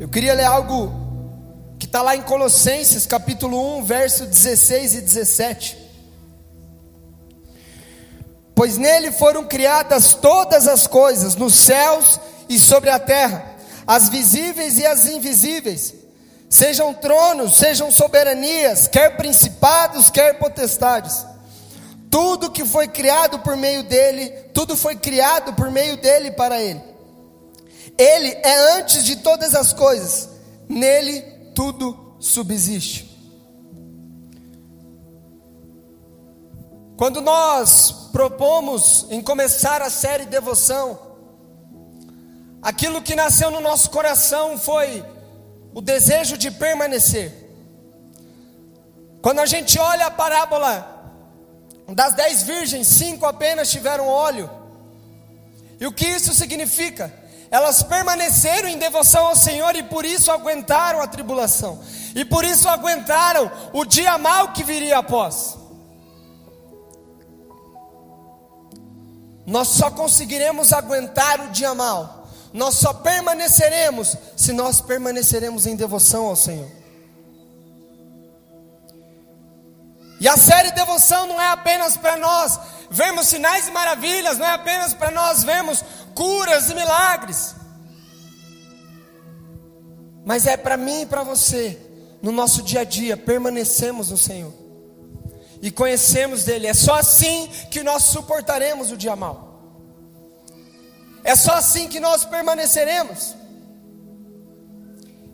Eu queria ler algo que está lá em Colossenses, capítulo 1, verso 16 e 17. Pois nele foram criadas todas as coisas, nos céus e sobre a terra, as visíveis e as invisíveis, sejam tronos, sejam soberanias, quer principados, quer potestades. Tudo que foi criado por meio dele, tudo foi criado por meio dele para ele. Ele é antes de todas as coisas, nele tudo subsiste. Quando nós propomos em começar a série Devoção, aquilo que nasceu no nosso coração foi o desejo de permanecer. Quando a gente olha a parábola das dez virgens, cinco apenas tiveram óleo. E o que isso significa? Elas permaneceram em devoção ao Senhor e por isso aguentaram a tribulação. E por isso aguentaram o dia mal que viria após. Nós só conseguiremos aguentar o dia mal. Nós só permaneceremos se nós permaneceremos em devoção ao Senhor. E a série devoção não é apenas para nós vermos sinais e maravilhas, não é apenas para nós vermos curas e milagres. Mas é para mim e para você, no nosso dia a dia, permanecemos no Senhor e conhecemos dele. É só assim que nós suportaremos o dia mal. É só assim que nós permaneceremos.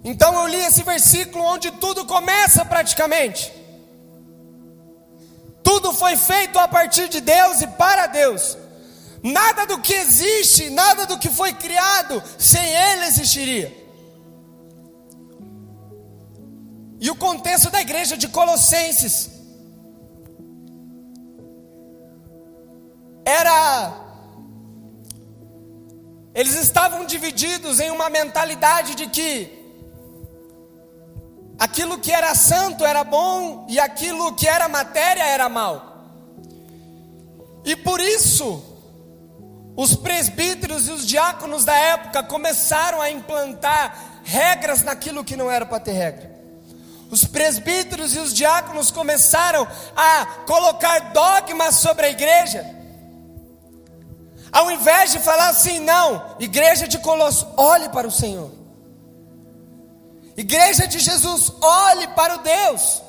Então eu li esse versículo onde tudo começa praticamente. Tudo foi feito a partir de Deus e para Deus. Nada do que existe, nada do que foi criado, sem Ele existiria. E o contexto da igreja de Colossenses era. Eles estavam divididos em uma mentalidade de que aquilo que era santo era bom e aquilo que era matéria era mal. E por isso, os presbíteros e os diáconos da época começaram a implantar regras naquilo que não era para ter regra. Os presbíteros e os diáconos começaram a colocar dogmas sobre a igreja. Ao invés de falar assim, não, igreja de Colosso, olhe para o Senhor. Igreja de Jesus, olhe para o Deus.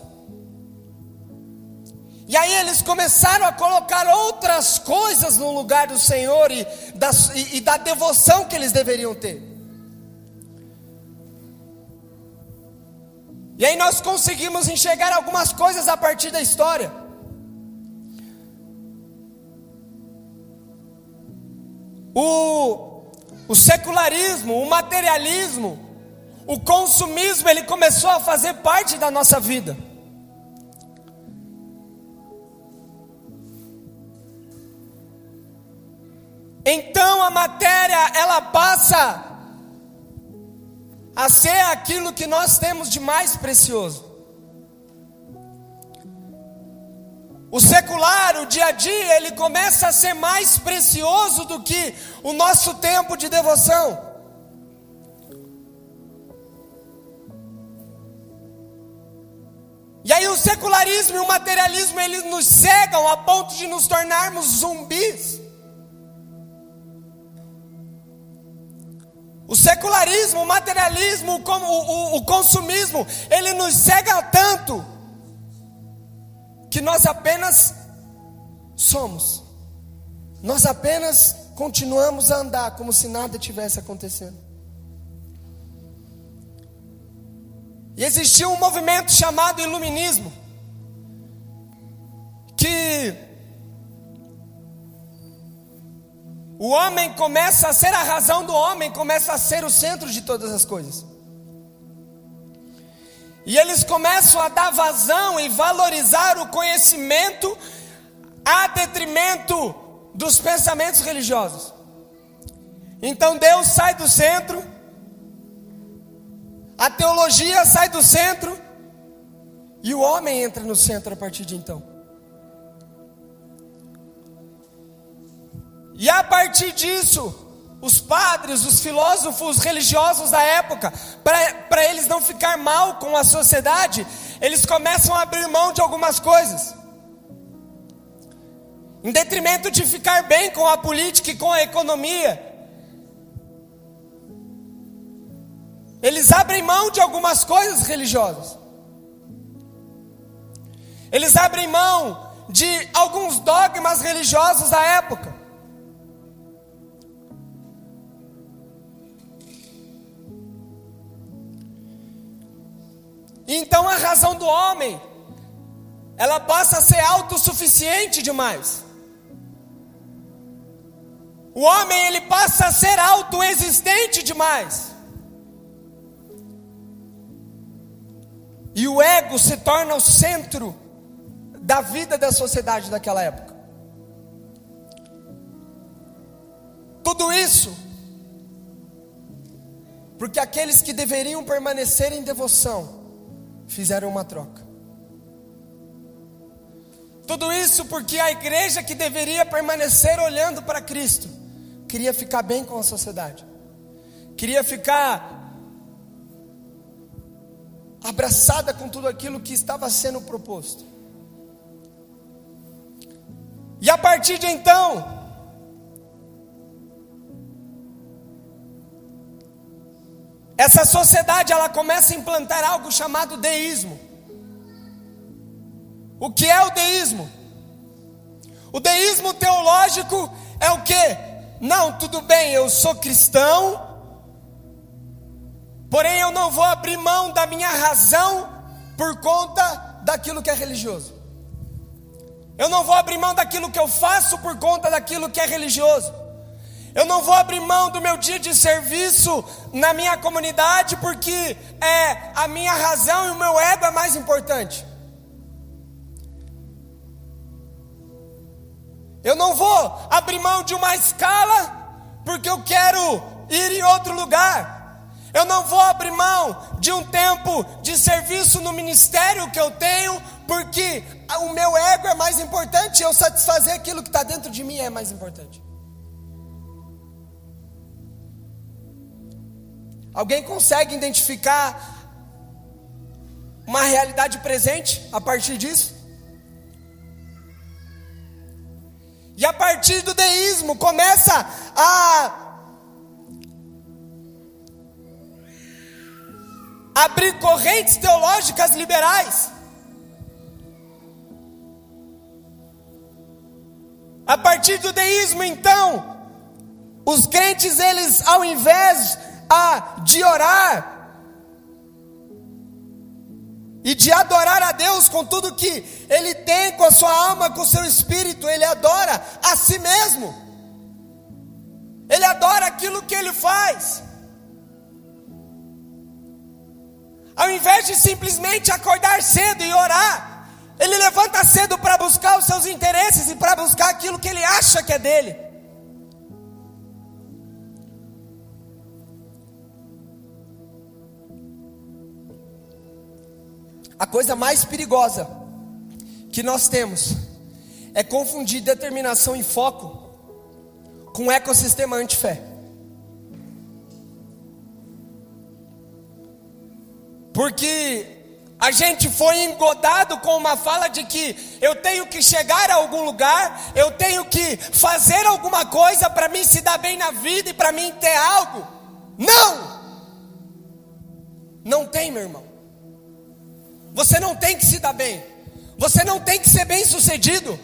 E aí eles começaram a colocar outras coisas no lugar do Senhor e da, e, e da devoção que eles deveriam ter. E aí nós conseguimos enxergar algumas coisas a partir da história. O, o secularismo, o materialismo, o consumismo, ele começou a fazer parte da nossa vida. Então a matéria, ela passa a ser aquilo que nós temos de mais precioso. O secular, o dia a dia, ele começa a ser mais precioso do que o nosso tempo de devoção. E aí o secularismo e o materialismo eles nos cegam a ponto de nos tornarmos zumbis. Secularismo, o materialismo, o, o, o consumismo, ele nos cega tanto que nós apenas somos. Nós apenas continuamos a andar como se nada tivesse acontecendo. E existia um movimento chamado Iluminismo, que o homem começa a ser a razão do homem, começa a ser o centro de todas as coisas. E eles começam a dar vazão e valorizar o conhecimento a detrimento dos pensamentos religiosos. Então Deus sai do centro a teologia sai do centro e o homem entra no centro a partir de então. E a partir disso, os padres, os filósofos religiosos da época, para eles não ficar mal com a sociedade, eles começam a abrir mão de algumas coisas. Em detrimento de ficar bem com a política e com a economia. Eles abrem mão de algumas coisas religiosas. Eles abrem mão de alguns dogmas religiosos da época. Então a razão do homem, ela passa a ser autossuficiente demais. O homem ele passa a ser autoexistente demais. E o ego se torna o centro da vida da sociedade daquela época. Tudo isso porque aqueles que deveriam permanecer em devoção fizeram uma troca. Tudo isso porque a igreja que deveria permanecer olhando para Cristo, queria ficar bem com a sociedade, queria ficar abraçada com tudo aquilo que estava sendo proposto. E a partir de então, Essa sociedade ela começa a implantar algo chamado deísmo. O que é o deísmo? O deísmo teológico é o que? Não, tudo bem, eu sou cristão, porém eu não vou abrir mão da minha razão por conta daquilo que é religioso. Eu não vou abrir mão daquilo que eu faço por conta daquilo que é religioso. Eu não vou abrir mão do meu dia de serviço na minha comunidade porque é a minha razão e o meu ego é mais importante. Eu não vou abrir mão de uma escala porque eu quero ir em outro lugar. Eu não vou abrir mão de um tempo de serviço no ministério que eu tenho porque o meu ego é mais importante. Eu satisfazer aquilo que está dentro de mim é mais importante. Alguém consegue identificar uma realidade presente a partir disso? E a partir do deísmo começa a abrir correntes teológicas liberais. A partir do deísmo, então, os crentes, eles, ao invés a de orar e de adorar a Deus com tudo que ele tem, com a sua alma, com o seu espírito, ele adora a si mesmo. Ele adora aquilo que ele faz. Ao invés de simplesmente acordar cedo e orar, ele levanta cedo para buscar os seus interesses e para buscar aquilo que ele acha que é dele. A coisa mais perigosa que nós temos é confundir determinação e foco com ecossistema antifé. Porque a gente foi engodado com uma fala de que eu tenho que chegar a algum lugar, eu tenho que fazer alguma coisa para mim se dar bem na vida e para mim ter algo. Não! Não tem, meu irmão. Você não tem que se dar bem. Você não tem que ser bem sucedido.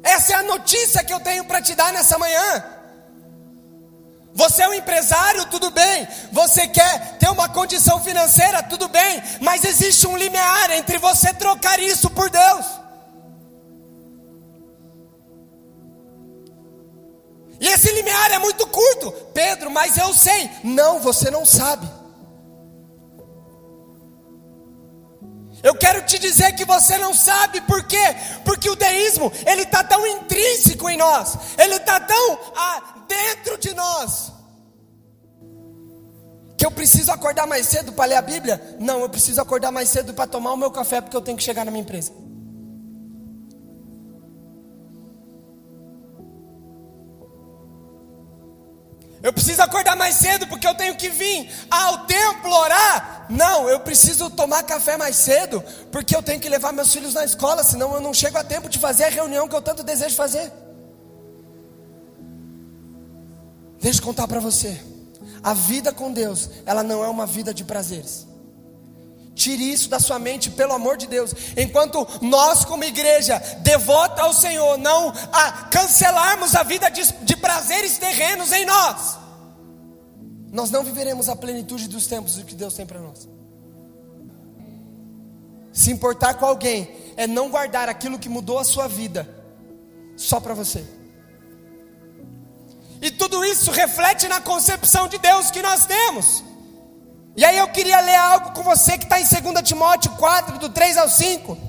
Essa é a notícia que eu tenho para te dar nessa manhã. Você é um empresário, tudo bem. Você quer ter uma condição financeira, tudo bem. Mas existe um limiar entre você trocar isso por Deus. E esse limiar é muito curto. Pedro, mas eu sei. Não, você não sabe. Eu quero te dizer que você não sabe por quê? Porque o deísmo, ele está tão intrínseco em nós, ele está tão ah, dentro de nós, que eu preciso acordar mais cedo para ler a Bíblia? Não, eu preciso acordar mais cedo para tomar o meu café, porque eu tenho que chegar na minha empresa. Eu preciso mais cedo porque eu tenho que vir ao templo orar. Não, eu preciso tomar café mais cedo porque eu tenho que levar meus filhos na escola, senão eu não chego a tempo de fazer a reunião que eu tanto desejo fazer. Deixa eu contar para você. A vida com Deus, ela não é uma vida de prazeres. Tire isso da sua mente, pelo amor de Deus. Enquanto nós, como igreja, devota ao Senhor, não a cancelarmos a vida de, de prazeres terrenos em nós, nós não viveremos a plenitude dos tempos do que Deus tem para nós. Se importar com alguém é não guardar aquilo que mudou a sua vida só para você. E tudo isso reflete na concepção de Deus que nós temos. E aí eu queria ler algo com você que está em 2 Timóteo 4, do 3 ao 5.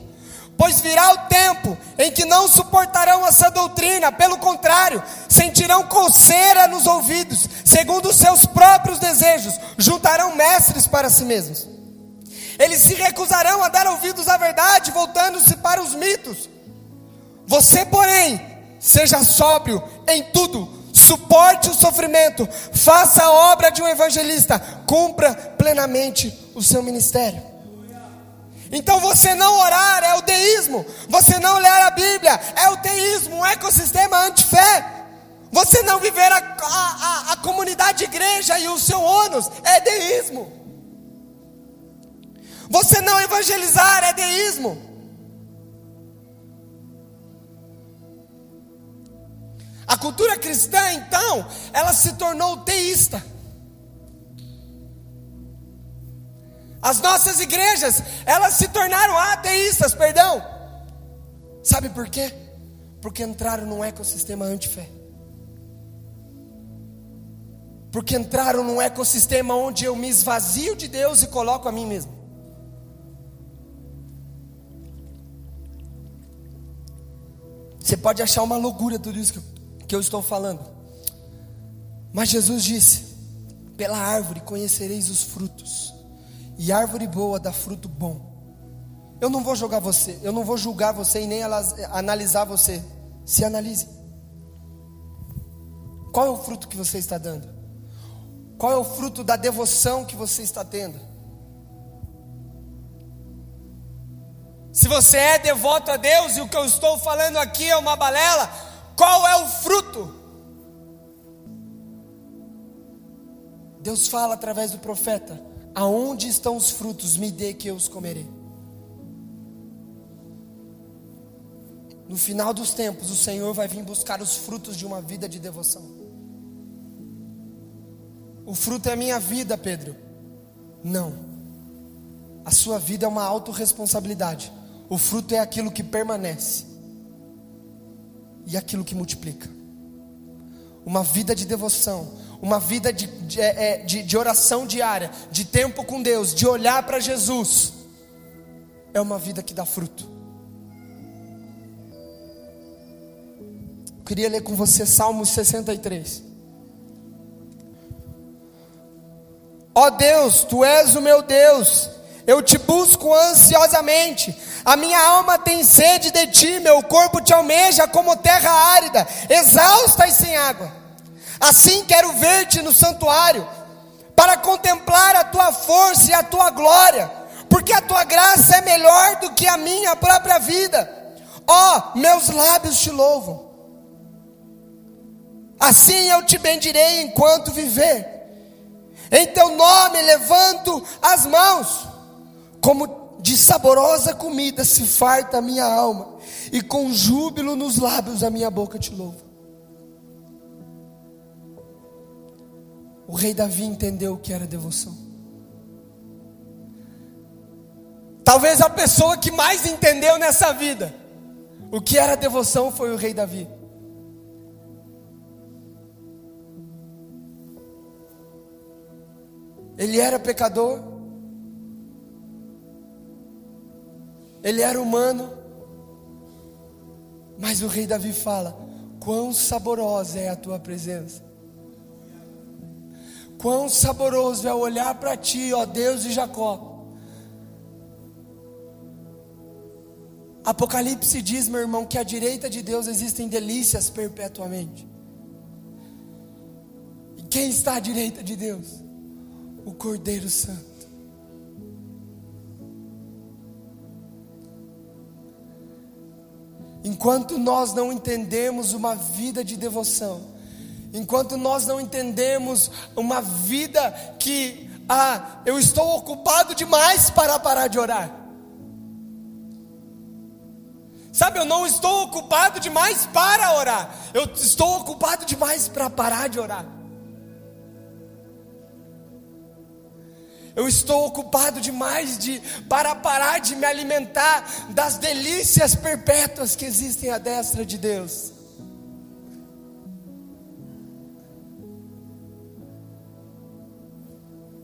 Pois virá o tempo em que não suportarão essa doutrina, pelo contrário, sentirão coceira nos ouvidos, segundo os seus próprios desejos, juntarão mestres para si mesmos. Eles se recusarão a dar ouvidos à verdade, voltando-se para os mitos. Você, porém, seja sóbrio em tudo, suporte o sofrimento, faça a obra de um evangelista, cumpra plenamente o seu ministério. Então você não orar é o deísmo, você não ler a Bíblia é o teísmo, um ecossistema antifé. Você não viver a, a, a, a comunidade igreja e o seu ônus é deísmo. Você não evangelizar é deísmo. A cultura cristã, então, ela se tornou teísta. As nossas igrejas, elas se tornaram ateístas, perdão. Sabe por quê? Porque entraram num ecossistema antifé. Porque entraram num ecossistema onde eu me esvazio de Deus e coloco a mim mesmo. Você pode achar uma loucura tudo isso que eu que eu estou falando. Mas Jesus disse: Pela árvore conhecereis os frutos, e árvore boa dá fruto bom. Eu não vou jogar você, eu não vou julgar você e nem analisar você. Se analise. Qual é o fruto que você está dando? Qual é o fruto da devoção que você está tendo? Se você é devoto a Deus e o que eu estou falando aqui é uma balela, qual é o fruto? Deus fala através do profeta: Aonde estão os frutos? Me dê que eu os comerei. No final dos tempos, o Senhor vai vir buscar os frutos de uma vida de devoção. O fruto é a minha vida, Pedro. Não. A sua vida é uma autorresponsabilidade. O fruto é aquilo que permanece e aquilo que multiplica. Uma vida de devoção, uma vida de, de, é, é, de, de oração diária, de tempo com Deus, de olhar para Jesus, é uma vida que dá fruto. Eu queria ler com você Salmos 63. Ó oh Deus, tu és o meu Deus, eu te busco ansiosamente. A minha alma tem sede de ti, meu corpo te almeja como terra árida, exausta e sem água. Assim quero ver-te no santuário, para contemplar a tua força e a tua glória, porque a tua graça é melhor do que a minha própria vida. Ó, oh, meus lábios te louvam. Assim eu te bendirei enquanto viver. Em teu nome levanto as mãos, como de saborosa comida se farta a minha alma, e com júbilo nos lábios a minha boca te louva. O rei Davi entendeu o que era devoção. Talvez a pessoa que mais entendeu nessa vida o que era devoção foi o rei Davi. Ele era pecador, ele era humano, mas o rei Davi fala: Quão saborosa é a tua presença, quão saboroso é olhar para ti, ó Deus de Jacó. Apocalipse diz, meu irmão, que à direita de Deus existem delícias perpetuamente. quem está à direita de Deus? O Cordeiro Santo. Enquanto nós não entendemos uma vida de devoção, enquanto nós não entendemos uma vida que, ah, eu estou ocupado demais para parar de orar. Sabe, eu não estou ocupado demais para orar, eu estou ocupado demais para parar de orar. Eu estou ocupado demais de para parar de me alimentar das delícias perpétuas que existem à destra de Deus.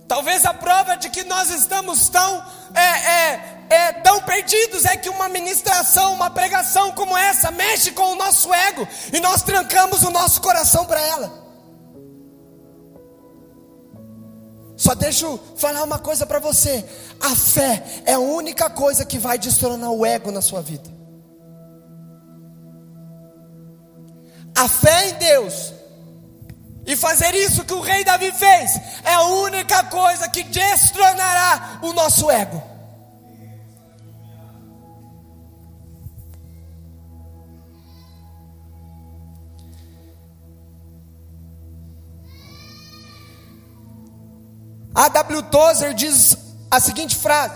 Talvez a prova de que nós estamos tão é, é, é, tão perdidos é que uma ministração, uma pregação como essa mexe com o nosso ego e nós trancamos o nosso coração para ela. Deixa eu falar uma coisa para você: a fé é a única coisa que vai destronar o ego na sua vida. A fé em Deus e fazer isso que o rei Davi fez é a única coisa que destronará o nosso ego. A W. Tozer diz a seguinte frase: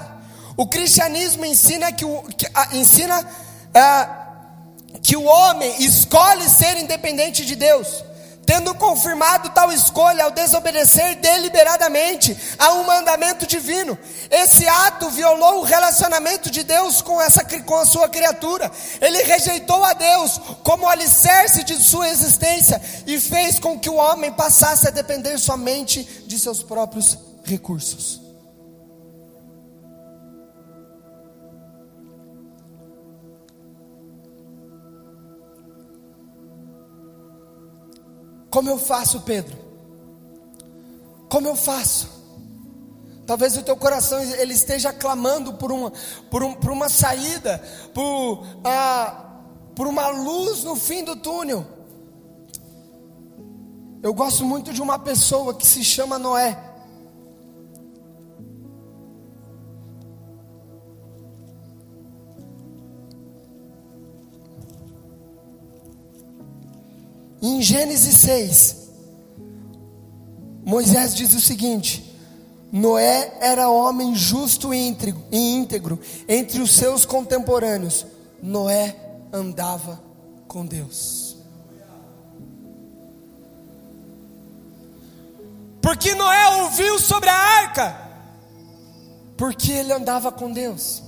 O cristianismo ensina que o, que, a, ensina, uh, que o homem escolhe ser independente de Deus, tendo confirmado tal escolha ao desobedecer deliberadamente a um mandamento divino. Esse ato violou o relacionamento de Deus com, essa, com a sua criatura. Ele rejeitou a Deus como alicerce de sua existência e fez com que o homem passasse a depender somente de seus próprios recursos. Como eu faço, Pedro? Como eu faço? Talvez o teu coração ele esteja clamando por uma, por, um, por uma saída, por, ah, por uma luz no fim do túnel. Eu gosto muito de uma pessoa que se chama Noé. Em Gênesis 6, Moisés diz o seguinte: Noé era homem justo e íntegro entre os seus contemporâneos. Noé andava com Deus. Porque Noé ouviu sobre a arca? Porque ele andava com Deus.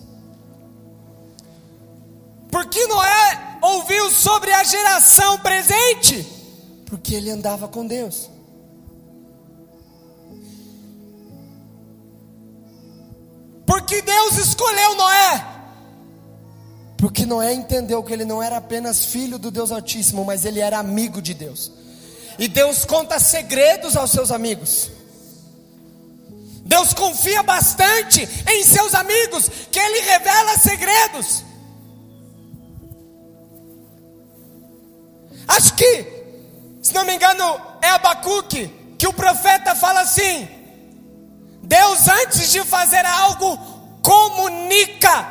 Porque Noé ouviu sobre a geração presente? Porque ele andava com Deus. Porque Deus escolheu Noé. Porque Noé entendeu que ele não era apenas filho do Deus Altíssimo, mas ele era amigo de Deus. E Deus conta segredos aos seus amigos. Deus confia bastante em seus amigos, que Ele revela segredos. Acho que, se não me engano, é Abacuque, que o profeta fala assim: Deus, antes de fazer algo, comunica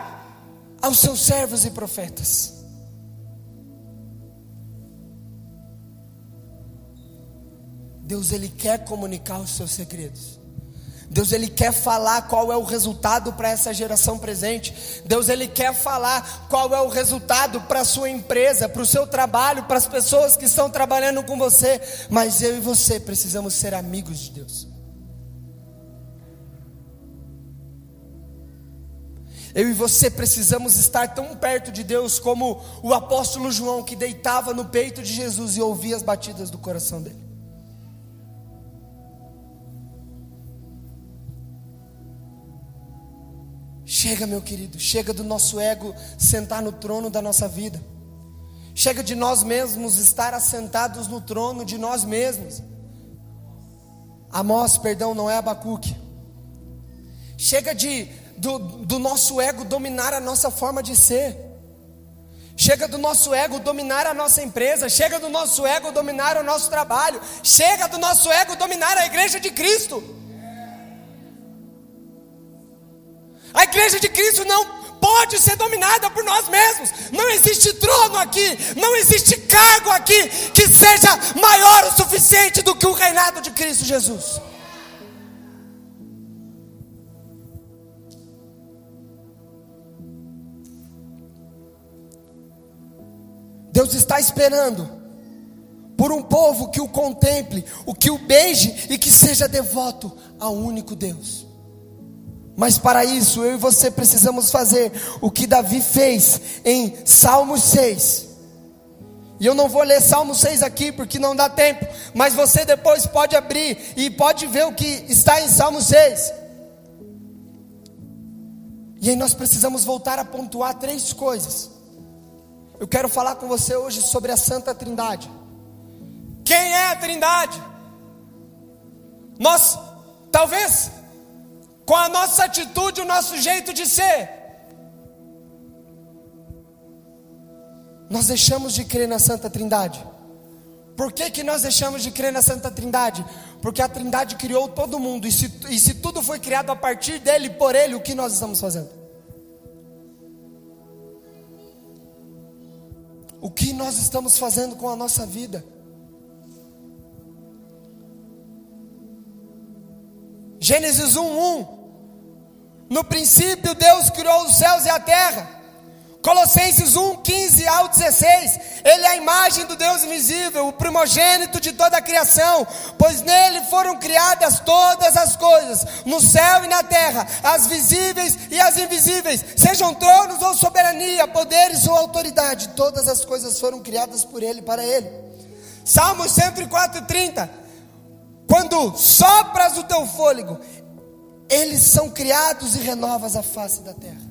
aos seus servos e profetas. Deus, Ele quer comunicar os seus segredos. Deus ele quer falar qual é o resultado para essa geração presente. Deus ele quer falar qual é o resultado para a sua empresa, para o seu trabalho, para as pessoas que estão trabalhando com você. Mas eu e você precisamos ser amigos de Deus. Eu e você precisamos estar tão perto de Deus como o apóstolo João que deitava no peito de Jesus e ouvia as batidas do coração dele. Chega, meu querido, chega do nosso ego sentar no trono da nossa vida. Chega de nós mesmos estar assentados no trono de nós mesmos. Amós, perdão, não é Abacuque. Chega de do, do nosso ego dominar a nossa forma de ser. Chega do nosso ego dominar a nossa empresa, chega do nosso ego dominar o nosso trabalho, chega do nosso ego dominar a igreja de Cristo. A igreja de Cristo não pode ser dominada por nós mesmos. Não existe trono aqui, não existe cargo aqui que seja maior o suficiente do que o reinado de Cristo Jesus. Deus está esperando por um povo que o contemple, o que o beije e que seja devoto ao único Deus. Mas para isso, eu e você precisamos fazer o que Davi fez em Salmos 6. E eu não vou ler Salmo 6 aqui porque não dá tempo, mas você depois pode abrir e pode ver o que está em Salmo 6. E aí nós precisamos voltar a pontuar três coisas. Eu quero falar com você hoje sobre a Santa Trindade. Quem é a Trindade? Nós, talvez, com a nossa atitude, o nosso jeito de ser, nós deixamos de crer na Santa Trindade. Por que, que nós deixamos de crer na Santa Trindade? Porque a Trindade criou todo mundo, e se, e se tudo foi criado a partir dele, por ele, o que nós estamos fazendo? O que nós estamos fazendo com a nossa vida? Gênesis 1:1 No princípio Deus criou os céus e a terra. Colossenses 1, 15 ao 16. Ele é a imagem do Deus invisível, o primogênito de toda a criação, pois nele foram criadas todas as coisas, no céu e na terra, as visíveis e as invisíveis, sejam tronos ou soberania, poderes ou autoridade, todas as coisas foram criadas por ele para ele. Salmos 104, 30. Quando sopras o teu fôlego, eles são criados e renovas a face da terra.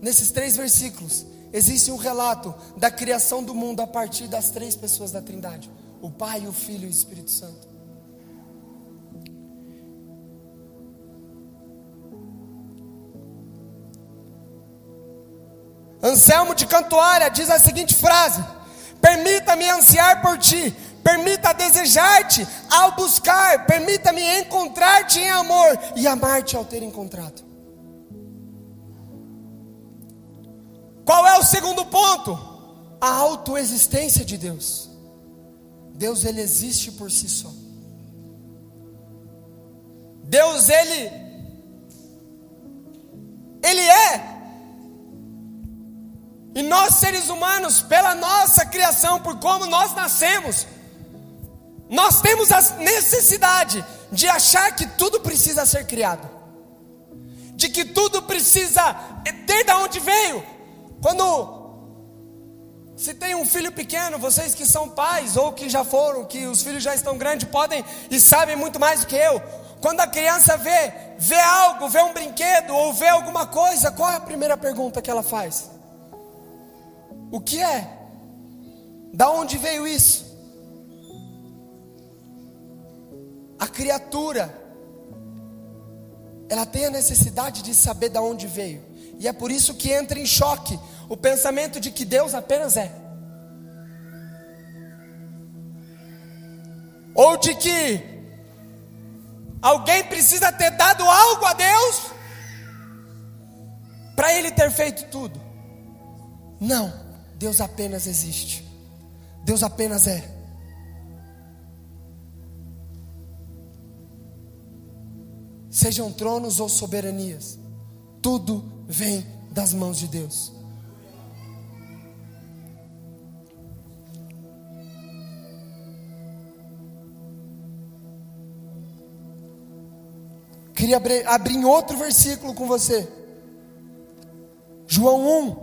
Nesses três versículos, existe um relato da criação do mundo a partir das três pessoas da Trindade: o Pai, o Filho e o Espírito Santo. Anselmo de Cantuária diz a seguinte frase: Permita-me ansiar por ti, permita desejar-te ao buscar, permita-me encontrar-te em amor e amar-te ao ter encontrado. Qual é o segundo ponto? A autoexistência de Deus. Deus ele existe por si só. Deus ele ele é. E nós seres humanos, pela nossa criação, por como nós nascemos, nós temos a necessidade de achar que tudo precisa ser criado. De que tudo precisa ter de onde veio, quando se tem um filho pequeno, vocês que são pais ou que já foram, que os filhos já estão grandes, podem e sabem muito mais do que eu. Quando a criança vê, vê algo, vê um brinquedo ou vê alguma coisa, qual é a primeira pergunta que ela faz? O que é? Da onde veio isso? A criatura, ela tem a necessidade de saber da onde veio. E é por isso que entra em choque o pensamento de que Deus apenas é. Ou de que alguém precisa ter dado algo a Deus para ele ter feito tudo. Não, Deus apenas existe. Deus apenas é. Sejam tronos ou soberanias, tudo vem das mãos de Deus. Queria abrir, abrir outro versículo com você. João 1,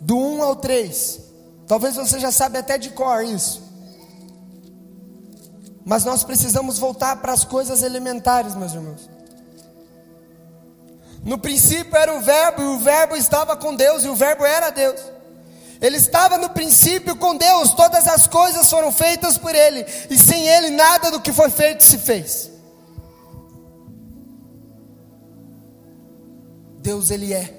do 1 ao 3. Talvez você já sabe até de cor isso. Mas nós precisamos voltar para as coisas elementares, meus irmãos. No princípio era o Verbo, e o Verbo estava com Deus, e o Verbo era Deus. Ele estava no princípio com Deus, todas as coisas foram feitas por Ele, e sem Ele nada do que foi feito se fez. Deus, Ele é.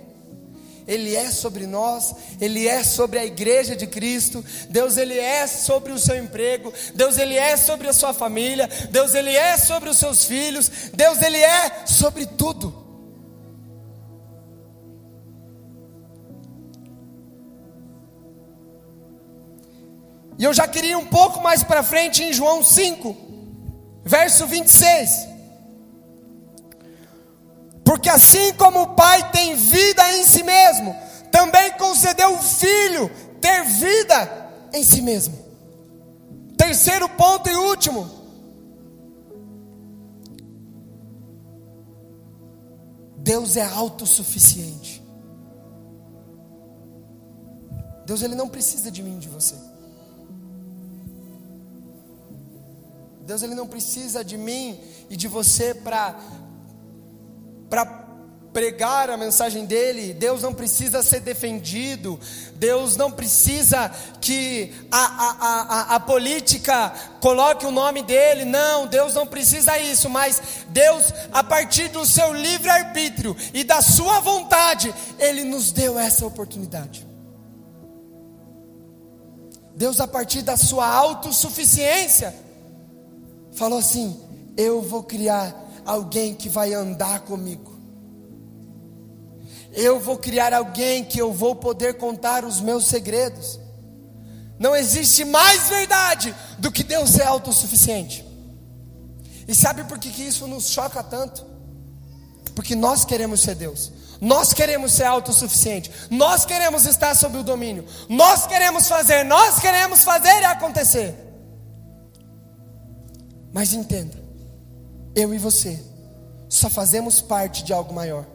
Ele é sobre nós, Ele é sobre a igreja de Cristo, Deus Ele é sobre o seu emprego, Deus Ele é sobre a sua família, Deus Ele é sobre os seus filhos, Deus Ele é sobre tudo. E eu já queria um pouco mais para frente em João 5, verso 26. Porque assim como o Pai tem vida em si mesmo, também concedeu o Filho ter vida em si mesmo. Terceiro ponto e último. Deus é autossuficiente. Deus ele não precisa de mim, de você. Deus ele não precisa de mim e de você para para pregar a mensagem dele, Deus não precisa ser defendido, Deus não precisa que a, a, a, a, política coloque o nome dele, não, Deus não precisa isso, mas Deus, a partir do seu livre-arbítrio e da sua vontade, Ele nos deu essa oportunidade. Deus, a partir da sua autossuficiência, falou assim: Eu vou criar alguém que vai andar comigo. Eu vou criar alguém que eu vou poder contar os meus segredos. Não existe mais verdade do que Deus é autossuficiente. E sabe por que, que isso nos choca tanto? Porque nós queremos ser Deus. Nós queremos ser autossuficiente. Nós queremos estar sob o domínio. Nós queremos fazer, nós queremos fazer e acontecer. Mas entenda, eu e você, só fazemos parte de algo maior.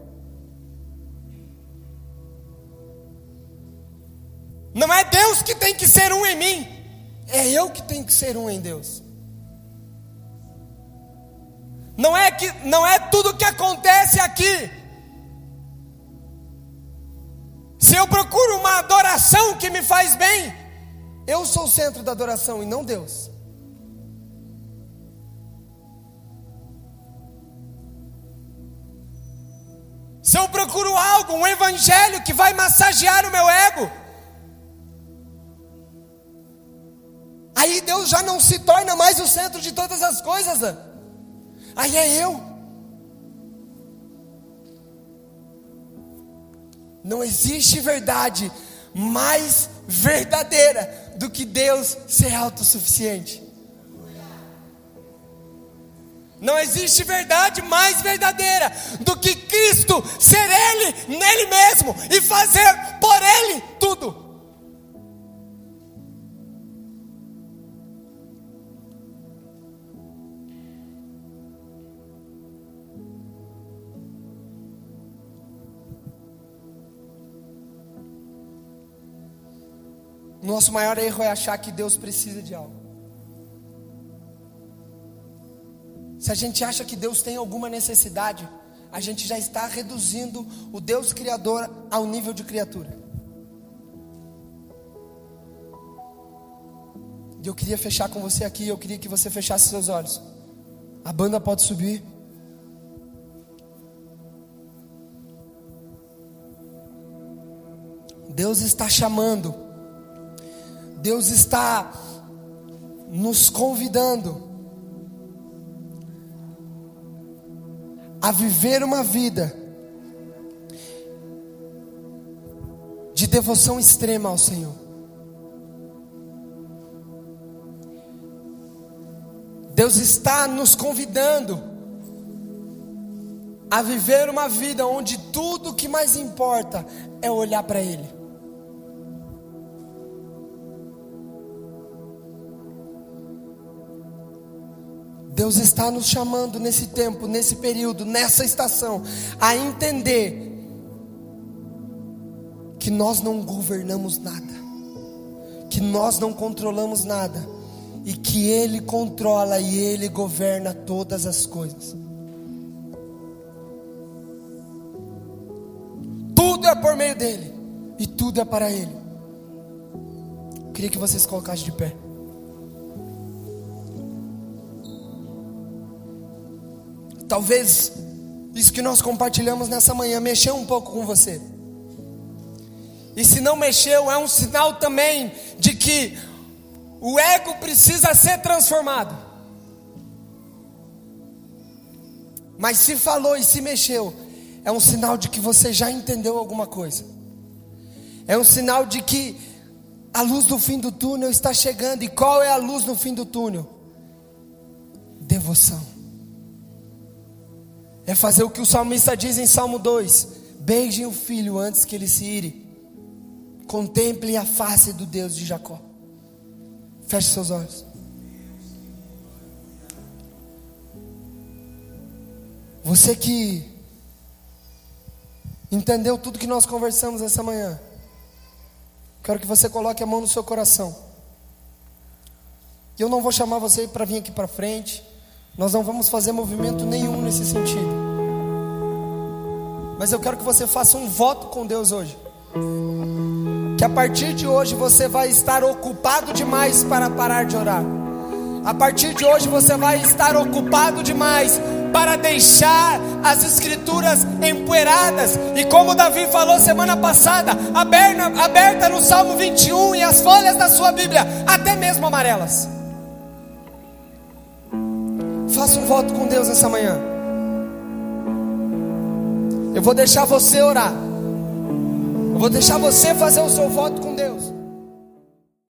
Não é Deus que tem que ser um em mim, é eu que tenho que ser um em Deus. Não é que não é tudo que acontece aqui. Se eu procuro uma adoração que me faz bem, eu sou o centro da adoração e não Deus. Se eu procuro algo, um evangelho que vai massagear o meu ego, aí Deus já não se torna mais o centro de todas as coisas. Aí é eu. Não existe verdade mais verdadeira do que Deus ser autossuficiente. Não existe verdade mais verdadeira do que Cristo ser Ele nele mesmo e fazer por Ele tudo. Nosso maior erro é achar que Deus precisa de algo. Se a gente acha que Deus tem alguma necessidade, a gente já está reduzindo o Deus Criador ao nível de criatura. E eu queria fechar com você aqui, eu queria que você fechasse seus olhos. A banda pode subir. Deus está chamando, Deus está nos convidando a viver uma vida de devoção extrema ao Senhor. Deus está nos convidando a viver uma vida onde tudo que mais importa é olhar para Ele. Deus está nos chamando nesse tempo, nesse período, nessa estação, a entender que nós não governamos nada, que nós não controlamos nada, e que Ele controla e Ele governa todas as coisas. Tudo é por meio dEle, e tudo é para Ele. Queria que vocês colocassem de pé. Talvez isso que nós compartilhamos nessa manhã mexeu um pouco com você. E se não mexeu, é um sinal também de que o ego precisa ser transformado. Mas se falou e se mexeu, é um sinal de que você já entendeu alguma coisa. É um sinal de que a luz do fim do túnel está chegando. E qual é a luz no fim do túnel? Devoção. É fazer o que o salmista diz em Salmo 2: Beijem o filho antes que ele se ire. Contemplem a face do Deus de Jacó. Feche seus olhos. Você que entendeu tudo que nós conversamos essa manhã, quero que você coloque a mão no seu coração. Eu não vou chamar você para vir aqui para frente, nós não vamos fazer movimento nenhum nesse sentido. Mas eu quero que você faça um voto com Deus hoje. Que a partir de hoje você vai estar ocupado demais para parar de orar. A partir de hoje você vai estar ocupado demais para deixar as escrituras empoeiradas. E como Davi falou semana passada, aberta, aberta no Salmo 21 e as folhas da sua Bíblia, até mesmo amarelas. Faça um voto com Deus essa manhã. Eu vou deixar você orar. Eu vou deixar você fazer o seu voto com Deus.